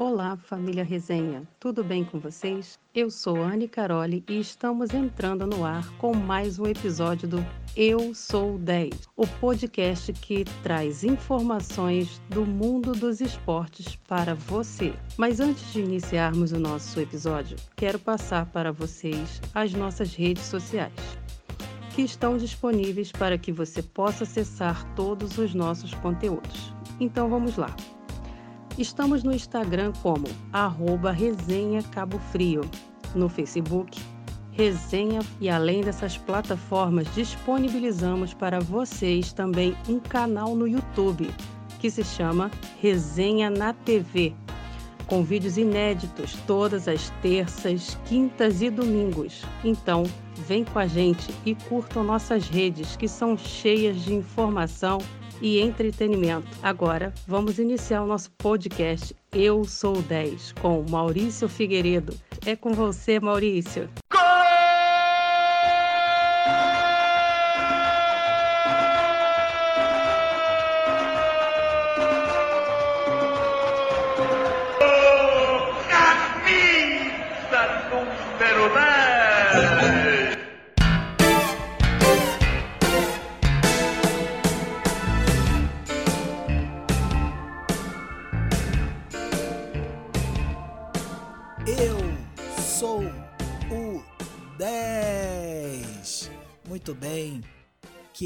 Olá, família Resenha, tudo bem com vocês? Eu sou Anne Caroli e estamos entrando no ar com mais um episódio do Eu Sou 10, o podcast que traz informações do mundo dos esportes para você. Mas antes de iniciarmos o nosso episódio, quero passar para vocês as nossas redes sociais que estão disponíveis para que você possa acessar todos os nossos conteúdos. Então vamos lá. Estamos no Instagram como arroba Resenha Cabo Frio, no Facebook Resenha e além dessas plataformas disponibilizamos para vocês também um canal no YouTube que se chama Resenha na TV, com vídeos inéditos todas as terças, quintas e domingos. Então, vem com a gente e curtam nossas redes que são cheias de informação e entretenimento. Agora, vamos iniciar o nosso podcast Eu Sou 10 com Maurício Figueiredo. É com você, Maurício.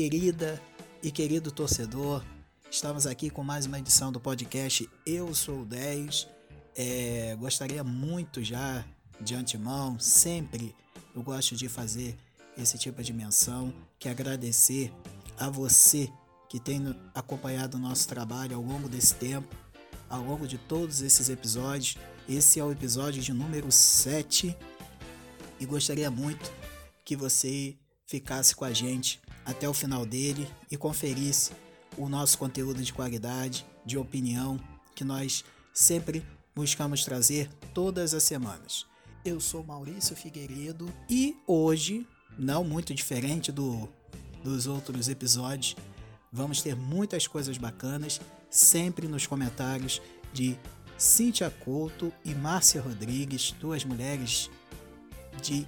Querida e querido torcedor, estamos aqui com mais uma edição do podcast Eu Sou 10. É, gostaria muito já de antemão, sempre eu gosto de fazer esse tipo de menção, que agradecer a você que tem acompanhado o nosso trabalho ao longo desse tempo, ao longo de todos esses episódios. Esse é o episódio de número 7 e gostaria muito que você ficasse com a gente até o final dele e conferisse o nosso conteúdo de qualidade, de opinião, que nós sempre buscamos trazer todas as semanas. Eu sou Maurício Figueiredo e hoje, não muito diferente do, dos outros episódios, vamos ter muitas coisas bacanas, sempre nos comentários de Cíntia Couto e Márcia Rodrigues, duas mulheres de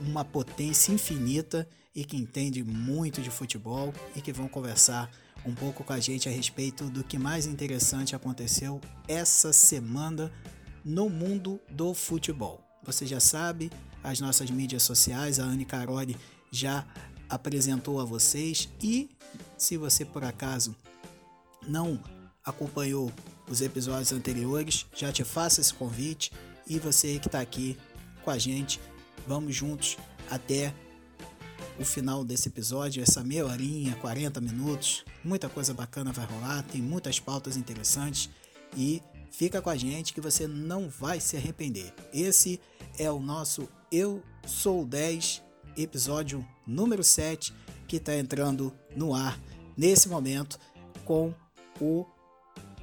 uma potência infinita e que entende muito de futebol e que vão conversar um pouco com a gente a respeito do que mais interessante aconteceu essa semana no mundo do futebol. Você já sabe, as nossas mídias sociais, a Anne Caroli já apresentou a vocês e se você por acaso não acompanhou os episódios anteriores, já te faço esse convite e você que está aqui com a gente Vamos juntos até o final desse episódio, essa meia horinha, 40 minutos. Muita coisa bacana vai rolar, tem muitas pautas interessantes e fica com a gente que você não vai se arrepender. Esse é o nosso Eu Sou 10, episódio número 7, que está entrando no ar nesse momento com o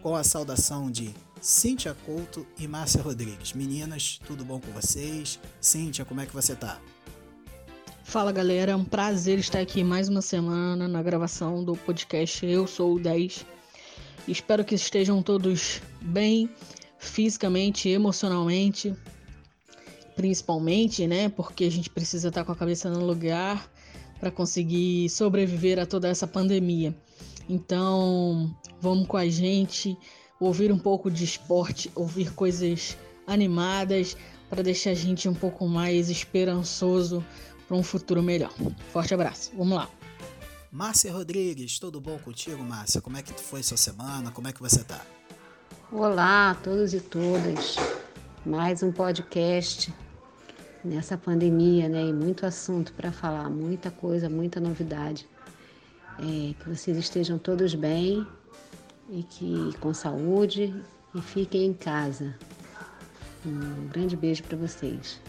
com a saudação de Cíntia Couto e Márcia Rodrigues. Meninas, tudo bom com vocês? Cíntia, como é que você tá? Fala galera, é um prazer estar aqui mais uma semana na gravação do podcast Eu Sou o 10. Espero que estejam todos bem fisicamente, emocionalmente, principalmente, né? Porque a gente precisa estar com a cabeça no lugar para conseguir sobreviver a toda essa pandemia. Então, vamos com a gente ouvir um pouco de esporte, ouvir coisas animadas para deixar a gente um pouco mais esperançoso para um futuro melhor. Forte abraço, vamos lá. Márcia Rodrigues, tudo bom contigo, Márcia? Como é que foi sua semana? Como é que você tá? Olá a todos e todas. Mais um podcast nessa pandemia, né? E muito assunto para falar, muita coisa, muita novidade. É, que vocês estejam todos bem, e que com saúde e fiquem em casa. Um grande beijo para vocês.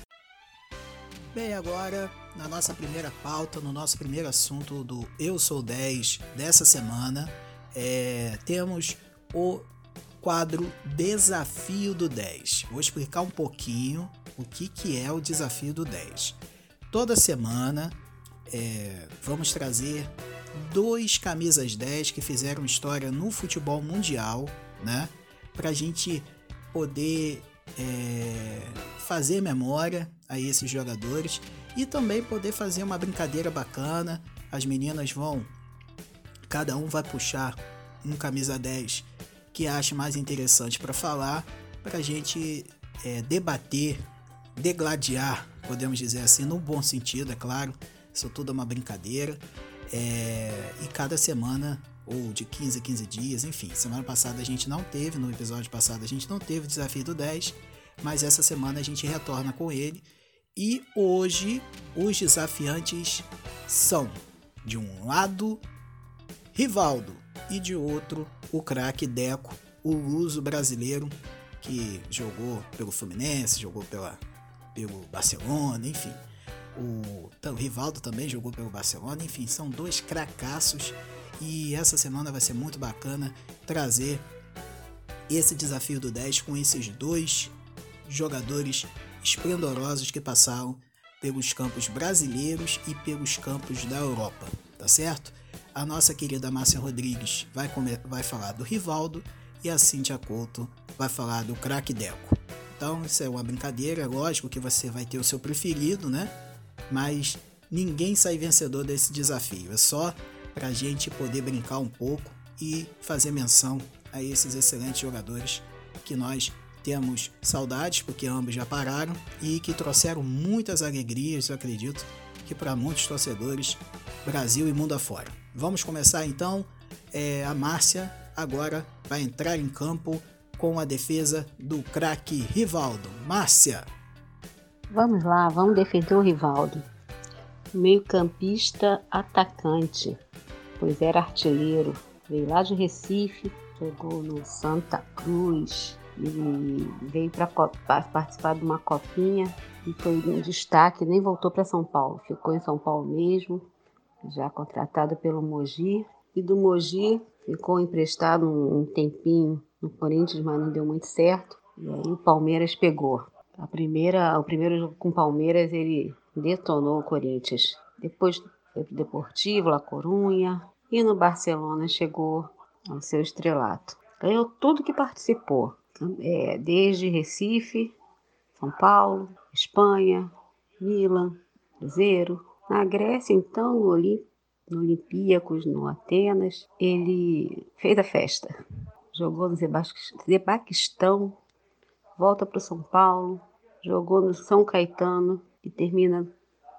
Bem, agora na nossa primeira pauta, no nosso primeiro assunto do Eu Sou 10 dessa semana, é, temos o quadro Desafio do 10. Vou explicar um pouquinho o que, que é o Desafio do 10. Toda semana é, vamos trazer dois camisas 10 que fizeram história no futebol mundial, né? Pra gente poder é, fazer memória a esses jogadores e também poder fazer uma brincadeira bacana. As meninas vão, cada um vai puxar um camisa 10 que ache mais interessante para falar, para a gente é, debater, degladiar, podemos dizer assim, no bom sentido, é claro. Isso tudo é uma brincadeira. É, e cada semana, ou de 15 a 15 dias, enfim, semana passada a gente não teve, no episódio passado a gente não teve o desafio do 10, mas essa semana a gente retorna com ele. E hoje os desafiantes são, de um lado, Rivaldo e de outro, o craque Deco, o luso brasileiro que jogou pelo Fluminense, jogou pela, pelo Barcelona, enfim. O, o Rivaldo também jogou pelo Barcelona, enfim, são dois cracassos e essa semana vai ser muito bacana trazer esse desafio do 10 com esses dois jogadores esplendorosos que passaram pelos campos brasileiros e pelos campos da Europa, tá certo? A nossa querida Márcia Rodrigues vai, comer, vai falar do Rivaldo e a Cintia Couto vai falar do craque Deco. Então, isso é uma brincadeira, é lógico que você vai ter o seu preferido, né? Mas ninguém sai vencedor desse desafio. É só para a gente poder brincar um pouco e fazer menção a esses excelentes jogadores que nós temos saudades, porque ambos já pararam e que trouxeram muitas alegrias, eu acredito, que para muitos torcedores, Brasil e mundo afora. Vamos começar então. É, a Márcia agora vai entrar em campo com a defesa do craque Rivaldo. Márcia. Vamos lá, vamos defender o Rivaldo. Meio-campista atacante, pois era artilheiro. Veio lá de Recife, jogou no Santa Cruz e veio para participar de uma copinha e foi um destaque, nem voltou para São Paulo, ficou em São Paulo mesmo, já contratado pelo Mogi. E do Mogi ficou emprestado um tempinho no Corinthians, mas não deu muito certo. E aí o Palmeiras pegou. A primeira, o primeiro jogo com o Palmeiras ele detonou o Corinthians. Depois foi Deportivo, La Corunha e no Barcelona chegou ao seu estrelato. Ganhou tudo que participou, é, desde Recife, São Paulo, Espanha, Milan, Cruzeiro. Na Grécia, então, no, Olimp no Olympiacos, no Atenas, ele fez a festa. Jogou no Zebaquistão, volta para São Paulo, jogou no São Caetano e termina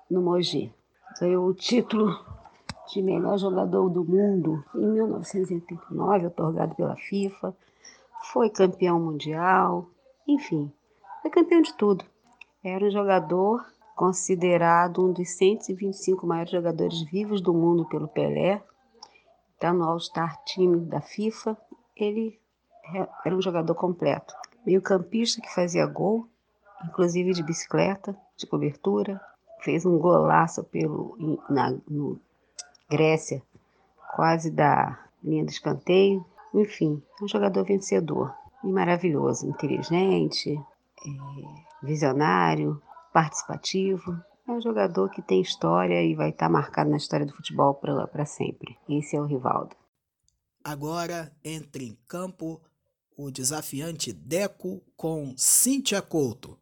no Mogi. Ganhou o título de melhor jogador do mundo em 1989, otorgado pela FIFA. Foi campeão mundial, enfim, foi campeão de tudo. Era um jogador considerado um dos 125 maiores jogadores vivos do mundo pelo Pelé. Está no All-Star Team da FIFA. Ele era um jogador completo. Meio-campista que fazia gol, inclusive de bicicleta, de cobertura. Fez um golaço pelo, na no Grécia, quase da linha do escanteio. Enfim, um jogador vencedor e maravilhoso, inteligente, é, visionário, participativo. É um jogador que tem história e vai estar marcado na história do futebol para sempre. Esse é o Rivaldo. Agora entra em campo o desafiante Deco com Cíntia Couto.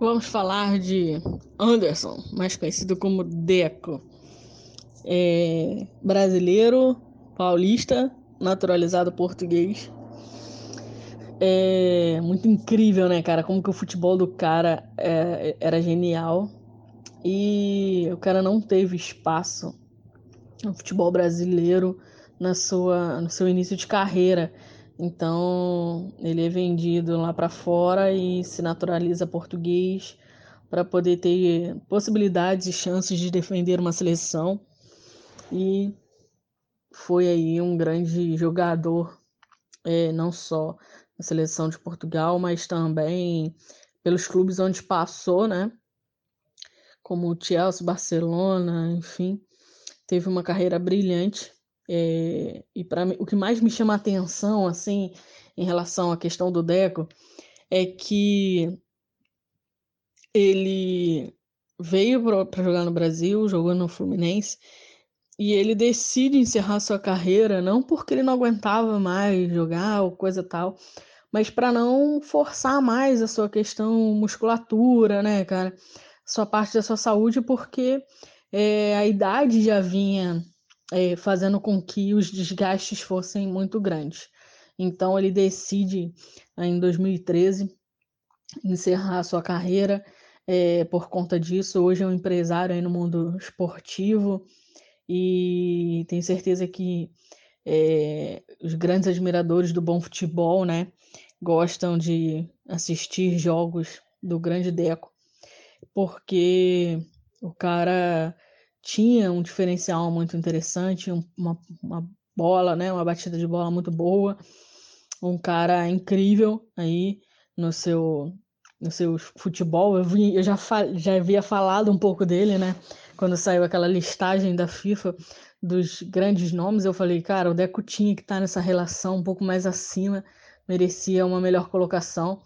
Vamos falar de Anderson, mais conhecido como Deco. É brasileiro, paulista, naturalizado português, é muito incrível, né, cara? Como que o futebol do cara é, era genial. E o cara não teve espaço no futebol brasileiro na sua, no seu início de carreira. Então, ele é vendido lá para fora e se naturaliza português para poder ter possibilidades e chances de defender uma seleção. E foi aí um grande jogador, é, não só na seleção de Portugal, mas também pelos clubes onde passou, né? Como o Chelsea, Barcelona, enfim, teve uma carreira brilhante. É, e para o que mais me chama a atenção, assim, em relação à questão do Deco, é que ele veio para jogar no Brasil, jogou no Fluminense, e ele decide encerrar sua carreira não porque ele não aguentava mais jogar ou coisa tal, mas para não forçar mais a sua questão musculatura, né, cara? Sua parte da sua saúde, porque é, a idade já vinha é, fazendo com que os desgastes fossem muito grandes. Então ele decide em 2013 encerrar sua carreira é, por conta disso. Hoje é um empresário no mundo esportivo e tenho certeza que é, os grandes admiradores do bom futebol, né, gostam de assistir jogos do grande Deco, porque o cara tinha um diferencial muito interessante, uma, uma bola, né, uma batida de bola muito boa, um cara incrível aí no seu no seu futebol. Eu, vi, eu já, já havia falado um pouco dele, né? Quando saiu aquela listagem da FIFA dos grandes nomes, eu falei, cara, o Deco tinha que estar tá nessa relação um pouco mais acima, merecia uma melhor colocação,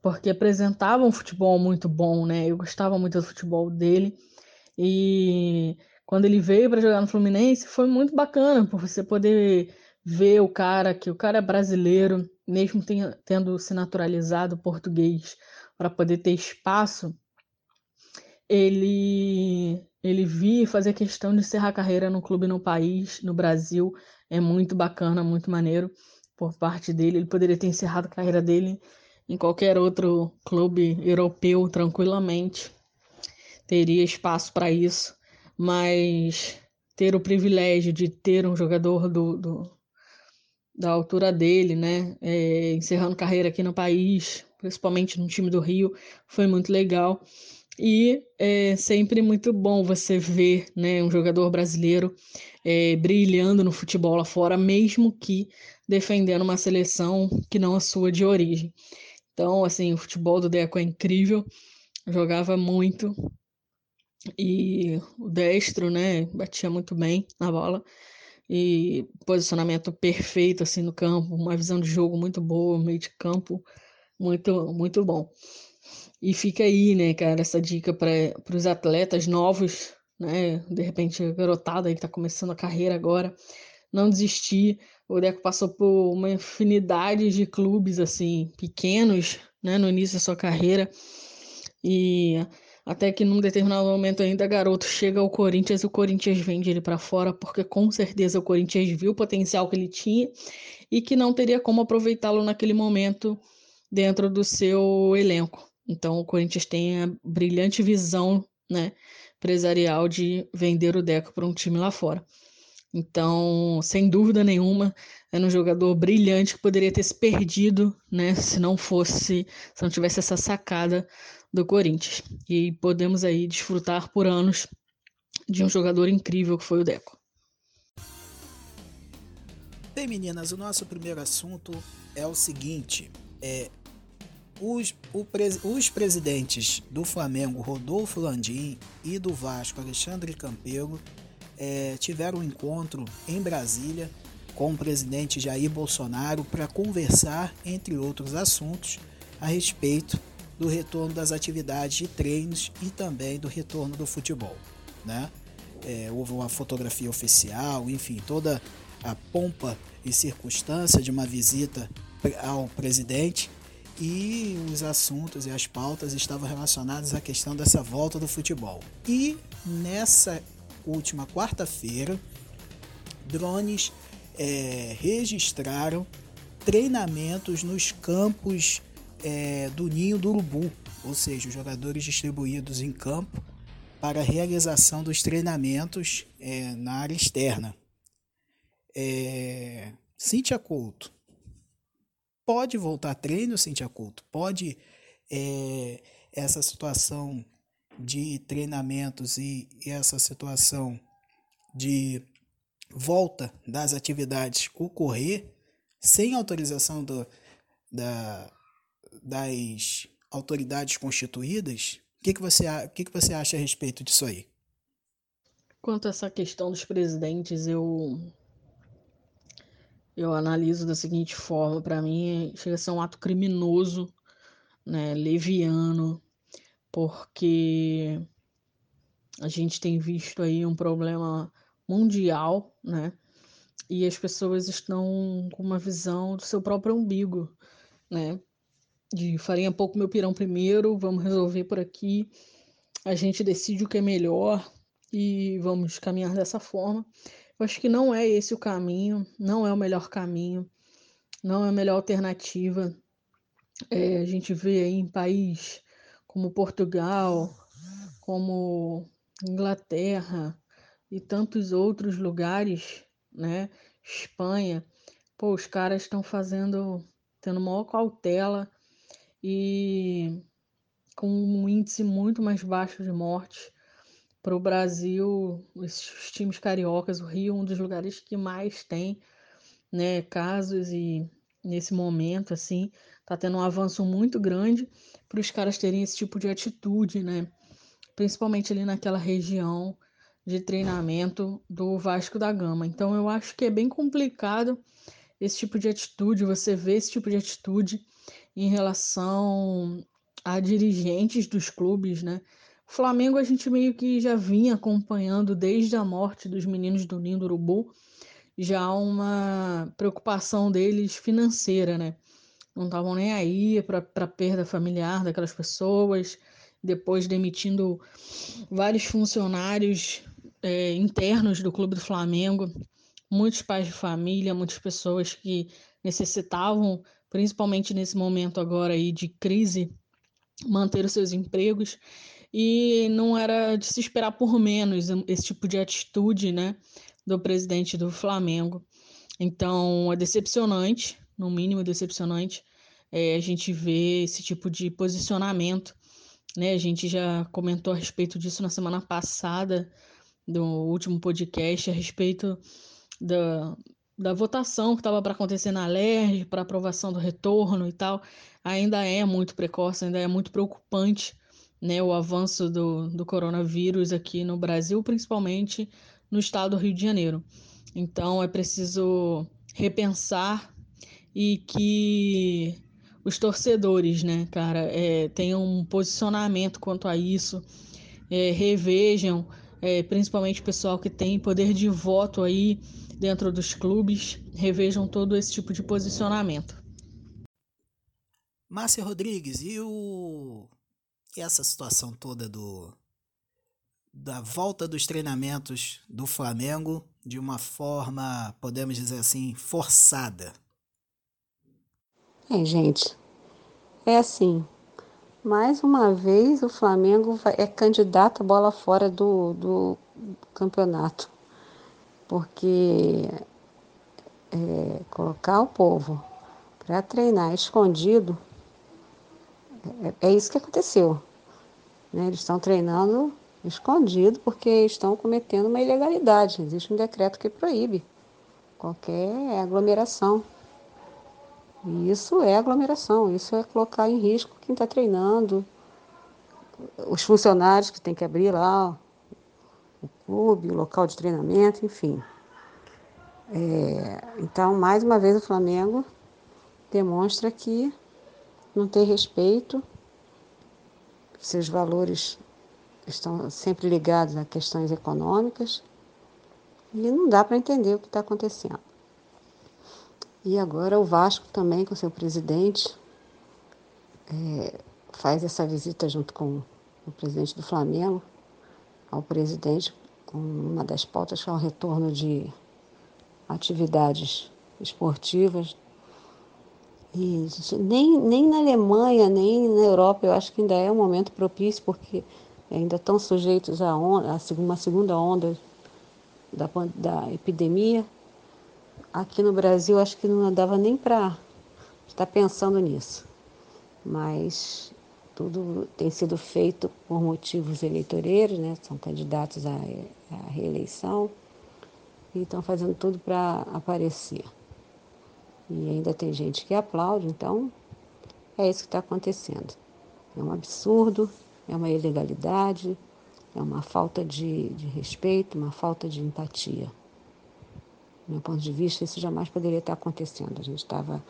porque apresentava um futebol muito bom, né? Eu gostava muito do futebol dele. E quando ele veio para jogar no Fluminense, foi muito bacana, por você poder ver o cara, que o cara é brasileiro, mesmo tendo se naturalizado português, para poder ter espaço, ele ele vir fazer questão de encerrar carreira no clube no país, no Brasil, é muito bacana, muito maneiro por parte dele. Ele poderia ter encerrado a carreira dele em qualquer outro clube europeu tranquilamente. Teria espaço para isso, mas ter o privilégio de ter um jogador do, do da altura dele, né, é, encerrando carreira aqui no país, principalmente no time do Rio, foi muito legal. E é sempre muito bom você ver né, um jogador brasileiro é, brilhando no futebol lá fora, mesmo que defendendo uma seleção que não a sua de origem. Então, assim, o futebol do Deco é incrível, jogava muito e o destro, né, batia muito bem na bola e posicionamento perfeito assim no campo, uma visão de jogo muito boa, meio de campo muito, muito bom. E fica aí, né, cara, essa dica para os atletas novos, né? De repente, garotada aí que tá começando a carreira agora, não desistir. O Deco passou por uma infinidade de clubes, assim, pequenos, né, no início da sua carreira. E até que num determinado momento ainda garoto chega ao Corinthians e o Corinthians vende ele para fora porque com certeza o Corinthians viu o potencial que ele tinha e que não teria como aproveitá-lo naquele momento dentro do seu elenco. Então o Corinthians tem a brilhante visão, né, empresarial de vender o Deco para um time lá fora. Então, sem dúvida nenhuma, era um jogador brilhante que poderia ter se perdido, né, se não fosse, se não tivesse essa sacada do Corinthians. E podemos aí desfrutar por anos de um jogador incrível que foi o Deco. Bem, meninas, o nosso primeiro assunto é o seguinte: é, os, os presidentes do Flamengo, Rodolfo Landim, e do Vasco, Alexandre Campelo, é, tiveram um encontro em Brasília com o presidente Jair Bolsonaro para conversar, entre outros assuntos, a respeito do retorno das atividades de treinos e também do retorno do futebol. Né? É, houve uma fotografia oficial, enfim, toda a pompa e circunstância de uma visita ao presidente e os assuntos e as pautas estavam relacionados à questão dessa volta do futebol. E nessa última quarta-feira, drones é, registraram treinamentos nos campos é, do Ninho do Urubu, ou seja, os jogadores distribuídos em campo para a realização dos treinamentos é, na área externa. É, Cíntia Couto, pode voltar treino, Cintia Couto? Pode é, essa situação de treinamentos e, e essa situação de volta das atividades ocorrer sem autorização do, da, das autoridades constituídas? O que, que, você, que, que você acha a respeito disso aí? Quanto a essa questão dos presidentes, eu eu analiso da seguinte forma: para mim, chega a ser um ato criminoso, né, leviano, porque a gente tem visto aí um problema mundial, né? E as pessoas estão com uma visão do seu próprio umbigo. né? De farinha pouco meu pirão primeiro, vamos resolver por aqui. A gente decide o que é melhor e vamos caminhar dessa forma. Eu acho que não é esse o caminho, não é o melhor caminho, não é a melhor alternativa. É, a gente vê em país como Portugal, como Inglaterra e tantos outros lugares, né? Espanha, pô, os caras estão fazendo, tendo maior cautela e com um índice muito mais baixo de mortes. Para o Brasil, os times cariocas, o Rio, é um dos lugares que mais tem né, casos e nesse momento, assim, tá tendo um avanço muito grande para os caras terem esse tipo de atitude, né? Principalmente ali naquela região de treinamento do Vasco da Gama. Então eu acho que é bem complicado esse tipo de atitude, você vê esse tipo de atitude em relação a dirigentes dos clubes, né? O Flamengo a gente meio que já vinha acompanhando desde a morte dos meninos do Ninho do Urubu, já uma preocupação deles financeira, né? Não estavam nem aí para a perda familiar daquelas pessoas, depois demitindo vários funcionários é, internos do Clube do Flamengo, muitos pais de família, muitas pessoas que necessitavam, principalmente nesse momento agora aí de crise, manter os seus empregos e não era de se esperar por menos esse tipo de atitude, né, do presidente do Flamengo. Então é decepcionante, no mínimo decepcionante, é, a gente ver esse tipo de posicionamento, né? A gente já comentou a respeito disso na semana passada do último podcast a respeito da, da votação que estava para acontecer na LERJ, para aprovação do retorno e tal, ainda é muito precoce, ainda é muito preocupante né, o avanço do, do coronavírus aqui no Brasil, principalmente no estado do Rio de Janeiro. Então é preciso repensar e que os torcedores, né, cara, é, tenham um posicionamento quanto a isso, é, revejam é, principalmente o pessoal que tem poder de voto aí dentro dos clubes, revejam todo esse tipo de posicionamento. Márcia Rodrigues, e, o... e essa situação toda do da volta dos treinamentos do Flamengo de uma forma, podemos dizer assim, forçada? É, gente, é assim, mais uma vez, o Flamengo é candidato a bola fora do, do campeonato, porque é, colocar o povo para treinar escondido é, é, isso que aconteceu. Né? Eles estão treinando escondido porque estão cometendo uma ilegalidade. Existe um decreto que proíbe qualquer aglomeração. E isso é aglomeração, isso é colocar em risco quem está treinando, os funcionários que tem que abrir lá o clube, o local de treinamento, enfim. É, então, mais uma vez, o Flamengo demonstra que não tem respeito, seus valores estão sempre ligados a questões econômicas e não dá para entender o que está acontecendo. E agora o Vasco também, com seu presidente, é, faz essa visita junto com o presidente do Flamengo ao presidente, com uma das pautas que é o retorno de atividades esportivas. E nem, nem na Alemanha, nem na Europa, eu acho que ainda é um momento propício, porque ainda estão sujeitos a, onda, a uma segunda onda da, da epidemia. Aqui no Brasil, acho que não dava nem para estar pensando nisso. Mas tudo tem sido feito por motivos eleitoreiros, né? são candidatos à, à reeleição e estão fazendo tudo para aparecer. E ainda tem gente que aplaude, então é isso que está acontecendo. É um absurdo, é uma ilegalidade, é uma falta de, de respeito, uma falta de empatia. Do meu ponto de vista, isso jamais poderia estar acontecendo. A gente estava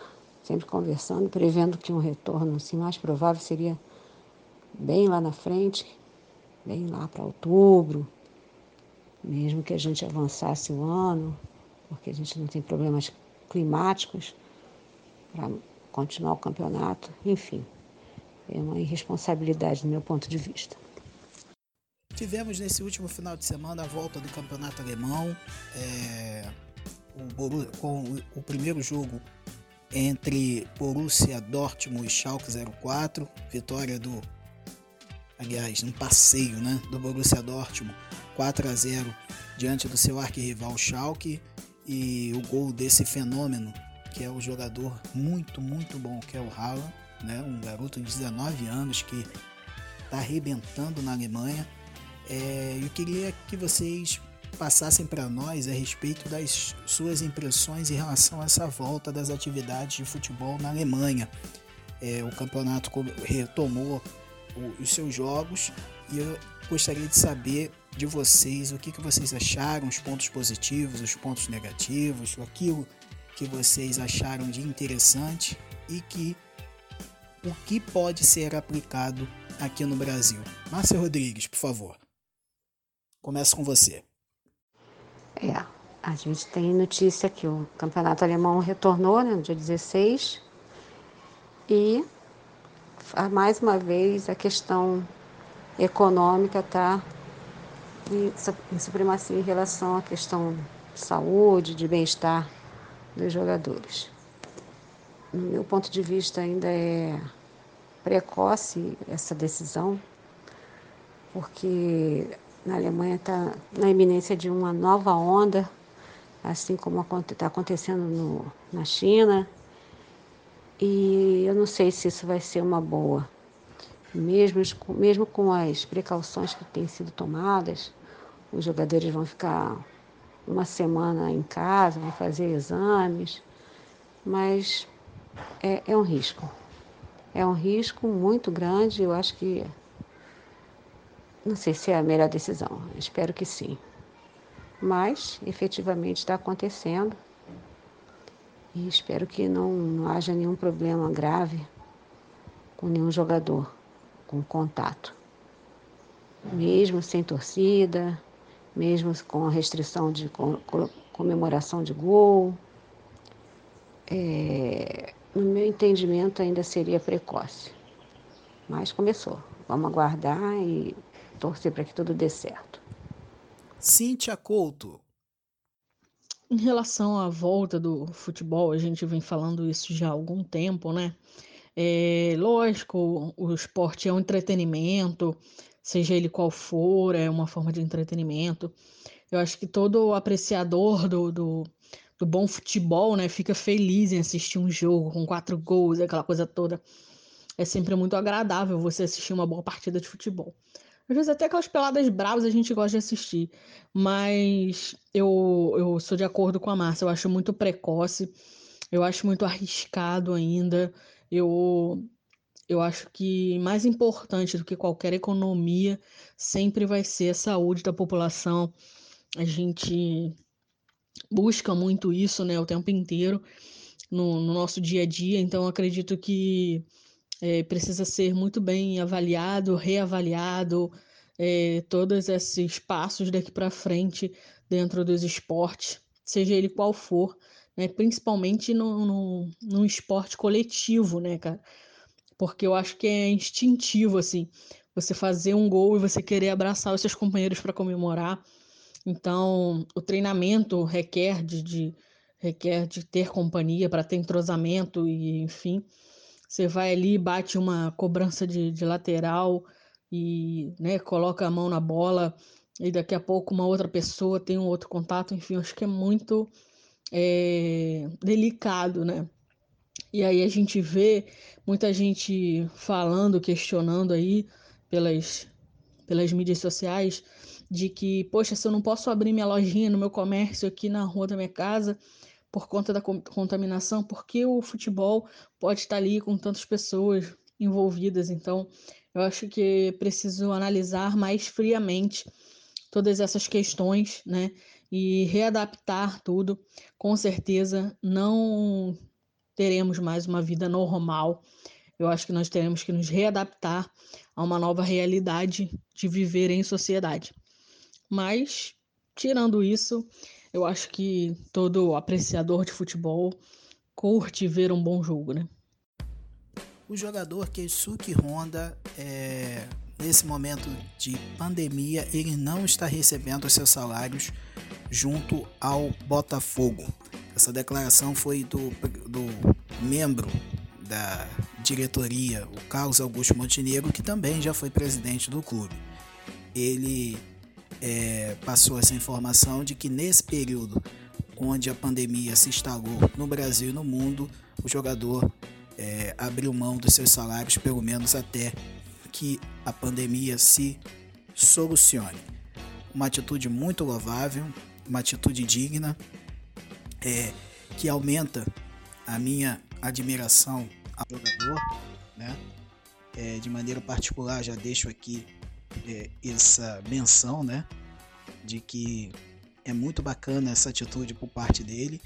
sempre conversando, prevendo que um retorno assim, mais provável seria bem lá na frente, bem lá para outubro, mesmo que a gente avançasse o ano, porque a gente não tem problemas climáticos para continuar o campeonato, enfim. É uma irresponsabilidade do meu ponto de vista. Tivemos nesse último final de semana a volta do campeonato alemão, é, o, com o primeiro jogo entre Borussia Dortmund e Schalke 04, vitória do, aliás, um passeio, né, do Borussia Dortmund 4 a 0 diante do seu arquirrival Schalke e o gol desse fenômeno que é o jogador muito, muito bom, que é o Haaland, né, um garoto de 19 anos que está arrebentando na Alemanha. É, eu queria que vocês passassem para nós a respeito das suas impressões em relação a essa volta das atividades de futebol na Alemanha. É, o campeonato retomou os seus jogos e eu gostaria de saber de vocês o que, que vocês acharam, os pontos positivos, os pontos negativos, aquilo que vocês acharam de interessante e que o que pode ser aplicado aqui no Brasil. Márcia Rodrigues, por favor. Começa com você. É, a gente tem notícia que o campeonato alemão retornou né, no dia 16 e mais uma vez a questão econômica em, em supremacia em relação à questão de saúde, de bem-estar dos jogadores. No meu ponto de vista, ainda é precoce essa decisão, porque na Alemanha está na iminência de uma nova onda, assim como está acontecendo no, na China. E eu não sei se isso vai ser uma boa. Mesmo, mesmo com as precauções que têm sido tomadas, os jogadores vão ficar uma semana em casa, vão fazer exames, mas é, é um risco. É um risco muito grande, eu acho que não sei se é a melhor decisão, espero que sim. Mas efetivamente está acontecendo e espero que não, não haja nenhum problema grave com nenhum jogador com contato. Mesmo sem torcida, mesmo com a restrição de comemoração de gol. É, no meu entendimento, ainda seria precoce. Mas começou. Vamos aguardar e torcer para que tudo dê certo. Cíntia Couto. Em relação à volta do futebol, a gente vem falando isso já há algum tempo, né? É, lógico, o esporte é um entretenimento, seja ele qual for, é uma forma de entretenimento. Eu acho que todo apreciador do, do, do bom futebol, né, fica feliz em assistir um jogo com quatro gols, aquela coisa toda. É sempre muito agradável você assistir uma boa partida de futebol. Às vezes até aquelas peladas bravas a gente gosta de assistir, mas eu, eu sou de acordo com a Márcia, eu acho muito precoce, eu acho muito arriscado ainda. Eu eu acho que mais importante do que qualquer economia sempre vai ser a saúde da população. A gente busca muito isso, né, o tempo inteiro no, no nosso dia a dia. Então, acredito que é, precisa ser muito bem avaliado, reavaliado, é, todos esses passos daqui para frente dentro dos esportes, seja ele qual for, né, principalmente no, no, esporte coletivo, né, cara? porque eu acho que é instintivo, assim, você fazer um gol e você querer abraçar os seus companheiros para comemorar. Então, o treinamento requer de, de requer de ter companhia para ter entrosamento e, enfim, você vai ali, bate uma cobrança de, de lateral e, né, coloca a mão na bola e daqui a pouco uma outra pessoa tem um outro contato, enfim, acho que é muito é, delicado, né? E aí a gente vê muita gente falando, questionando aí pelas, pelas mídias sociais de que, poxa, se eu não posso abrir minha lojinha no meu comércio aqui na rua da minha casa por conta da contaminação, porque o futebol pode estar ali com tantas pessoas envolvidas. Então, eu acho que preciso analisar mais friamente todas essas questões, né? E readaptar tudo. Com certeza, não teremos mais uma vida normal. Eu acho que nós teremos que nos readaptar a uma nova realidade de viver em sociedade. Mas, tirando isso, eu acho que todo apreciador de futebol curte ver um bom jogo, né? o jogador Keisuke Honda, é, nesse momento de pandemia, ele não está recebendo seus salários junto ao Botafogo. Essa declaração foi do, do membro da diretoria, o Carlos Augusto Montenegro, que também já foi presidente do clube. Ele é, passou essa informação de que nesse período onde a pandemia se instalou no Brasil e no mundo, o jogador é, abriu mão dos seus salários, pelo menos até que a pandemia se solucione. Uma atitude muito louvável, uma atitude digna, é, que aumenta a minha admiração ao jogador, né? É, de maneira particular, já deixo aqui é, essa menção, né? De que é muito bacana essa atitude por parte dele.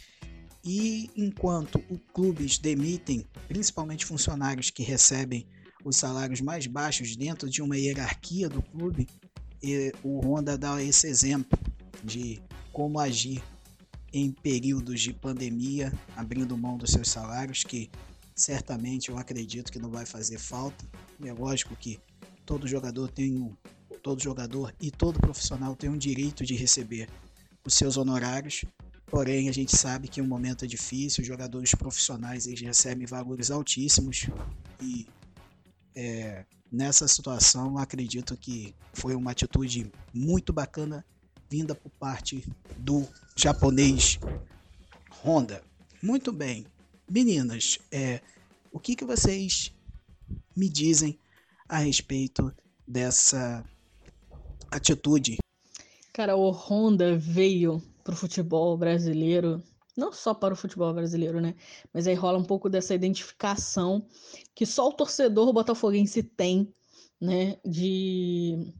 E enquanto os clubes demitem, principalmente funcionários que recebem os salários mais baixos dentro de uma hierarquia do clube, o Honda dá esse exemplo de como agir em períodos de pandemia, abrindo mão dos seus salários, que certamente eu acredito que não vai fazer falta. É lógico que todo jogador tem um, todo jogador e todo profissional tem um direito de receber os seus honorários, porém a gente sabe que o um momento é difícil, os jogadores profissionais eles recebem valores altíssimos e é, nessa situação acredito que foi uma atitude muito bacana vinda por parte do japonês Honda. Muito bem, meninas, é, o que, que vocês me dizem a respeito dessa atitude? Cara, o Honda veio para o futebol brasileiro não só para o futebol brasileiro, né? Mas aí rola um pouco dessa identificação que só o torcedor botafoguense tem, né? De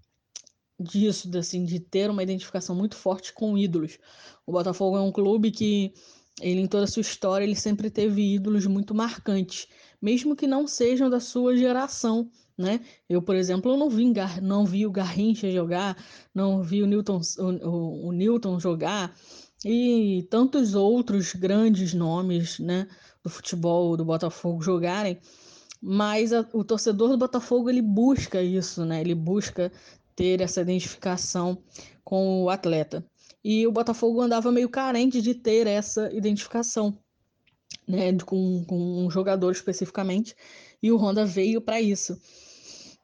disso, assim, de ter uma identificação muito forte com ídolos. O Botafogo é um clube que ele em toda a sua história ele sempre teve ídolos muito marcantes, mesmo que não sejam da sua geração, né? Eu, por exemplo, não vi, não vi o Garrincha jogar, não vi o Newton, o, o, o Newton jogar, e tantos outros grandes nomes né, do futebol do Botafogo jogarem, mas a, o torcedor do Botafogo ele busca isso, né? Ele busca ter essa identificação com o atleta. E o Botafogo andava meio carente de ter essa identificação, né, com, com um jogador especificamente, e o Honda veio para isso.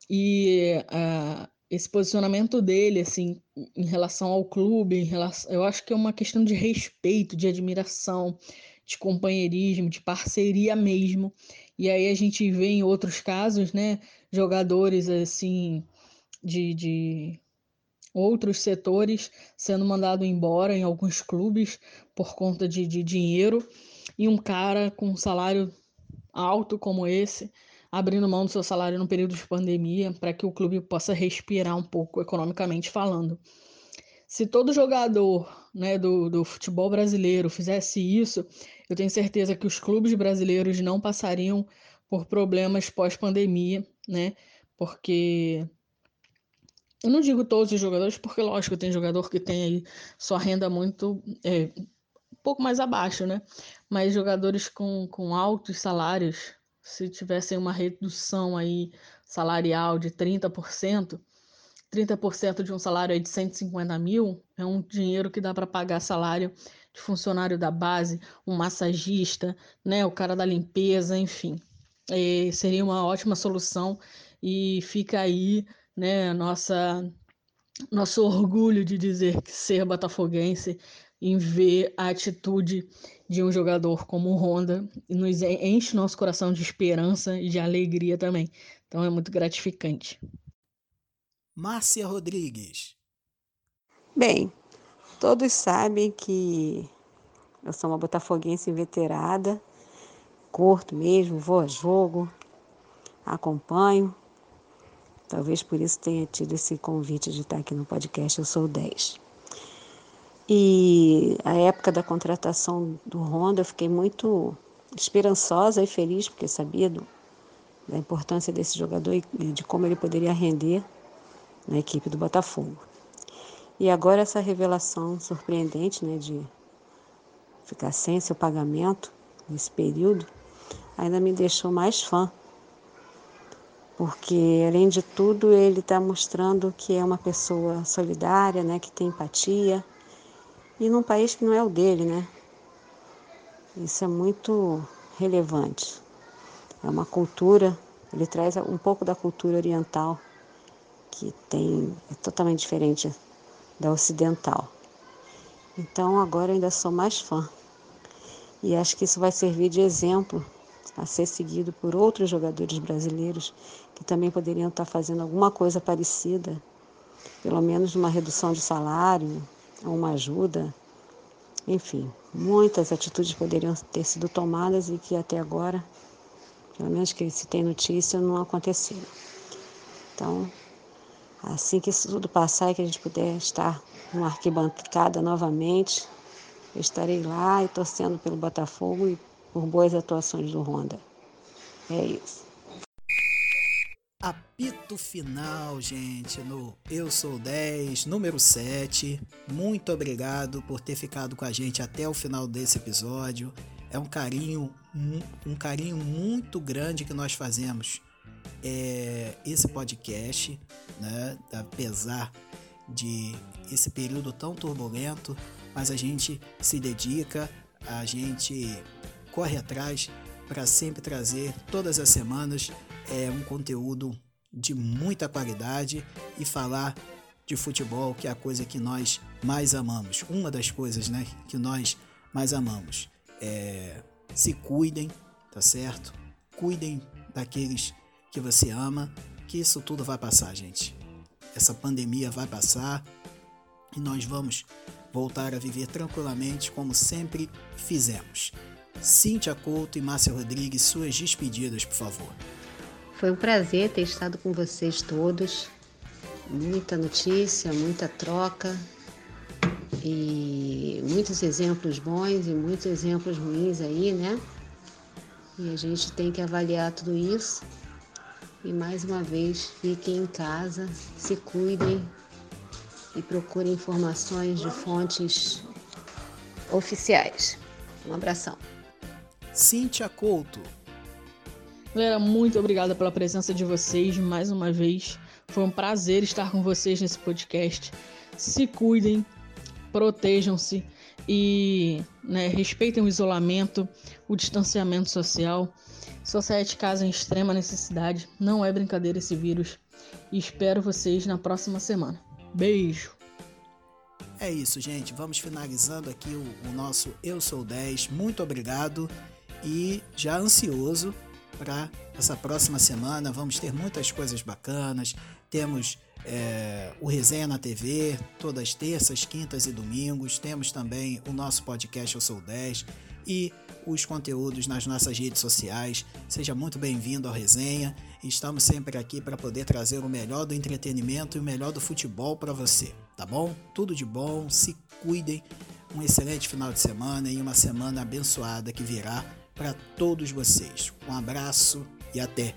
E uh, esse posicionamento dele, assim, em relação ao clube, em relação, eu acho que é uma questão de respeito, de admiração, de companheirismo, de parceria mesmo. E aí a gente vê em outros casos, né, jogadores assim de, de outros setores sendo mandado embora em alguns clubes por conta de, de dinheiro e um cara com um salário alto como esse abrindo mão do seu salário no período de pandemia para que o clube possa respirar um pouco economicamente falando. Se todo jogador né, do, do futebol brasileiro fizesse isso, eu tenho certeza que os clubes brasileiros não passariam por problemas pós-pandemia, né? Porque eu não digo todos os jogadores, porque lógico, tem jogador que tem aí sua renda muito é, um pouco mais abaixo, né? Mas jogadores com, com altos salários, se tivessem uma redução aí salarial de 30%, 30% de um salário aí de 150 mil é um dinheiro que dá para pagar salário de funcionário da base, um massagista, né, o cara da limpeza, enfim. É, seria uma ótima solução e fica aí, né, nossa nosso orgulho de dizer que ser botafoguense em ver a atitude de um jogador como o Honda e nos enche nosso coração de esperança e de alegria também. Então é muito gratificante. Márcia Rodrigues. Bem, todos sabem que eu sou uma botafoguense inveterada, curto mesmo, vou a jogo, acompanho. Talvez por isso tenha tido esse convite de estar aqui no podcast Eu Sou 10. E a época da contratação do Honda, eu fiquei muito esperançosa e feliz, porque sabia do, da importância desse jogador e de como ele poderia render na equipe do Botafogo. E agora essa revelação surpreendente né, de ficar sem seu pagamento nesse período ainda me deixou mais fã porque além de tudo ele está mostrando que é uma pessoa solidária, né, que tem empatia e num país que não é o dele, né? Isso é muito relevante. É uma cultura, ele traz um pouco da cultura oriental que tem é totalmente diferente da ocidental. Então agora ainda sou mais fã. E acho que isso vai servir de exemplo a ser seguido por outros jogadores brasileiros que também poderiam estar fazendo alguma coisa parecida, pelo menos uma redução de salário, uma ajuda. Enfim, muitas atitudes poderiam ter sido tomadas e que até agora, pelo menos que se tem notícia, não aconteceram. Então, assim que isso tudo passar e que a gente puder estar numa arquibancada novamente, eu estarei lá e torcendo pelo Botafogo e por boas atuações do Honda. É isso. Apito final, gente, no Eu Sou 10, número 7. Muito obrigado por ter ficado com a gente até o final desse episódio. É um carinho, um carinho muito grande que nós fazemos é, esse podcast, né? Apesar de esse período tão turbulento, mas a gente se dedica, a gente corre atrás para sempre trazer todas as semanas é, um conteúdo de muita qualidade e falar de futebol, que é a coisa que nós mais amamos. Uma das coisas né, que nós mais amamos. É, se cuidem, tá certo? Cuidem daqueles que você ama, que isso tudo vai passar, gente. Essa pandemia vai passar e nós vamos voltar a viver tranquilamente como sempre fizemos. Cíntia Couto e Márcia Rodrigues, suas despedidas, por favor. Foi um prazer ter estado com vocês todos. Muita notícia, muita troca e muitos exemplos bons e muitos exemplos ruins aí, né? E a gente tem que avaliar tudo isso. E mais uma vez, fiquem em casa, se cuidem e procurem informações de fontes oficiais. Um abração. Cíntia Couto. Galera, muito obrigada pela presença de vocês mais uma vez. Foi um prazer estar com vocês nesse podcast. Se cuidem, protejam-se e né, respeitem o isolamento, o distanciamento social. Só saia de casa em extrema necessidade. Não é brincadeira esse vírus. E espero vocês na próxima semana. Beijo! É isso, gente. Vamos finalizando aqui o, o nosso Eu Sou 10. Muito obrigado e já ansioso para essa próxima semana. Vamos ter muitas coisas bacanas. Temos é, o Resenha na TV, todas as terças, quintas e domingos. Temos também o nosso podcast Eu Sou 10 e os conteúdos nas nossas redes sociais. Seja muito bem-vindo ao Resenha. Estamos sempre aqui para poder trazer o melhor do entretenimento e o melhor do futebol para você, tá bom? Tudo de bom, se cuidem. Um excelente final de semana e uma semana abençoada que virá para todos vocês. Um abraço e até!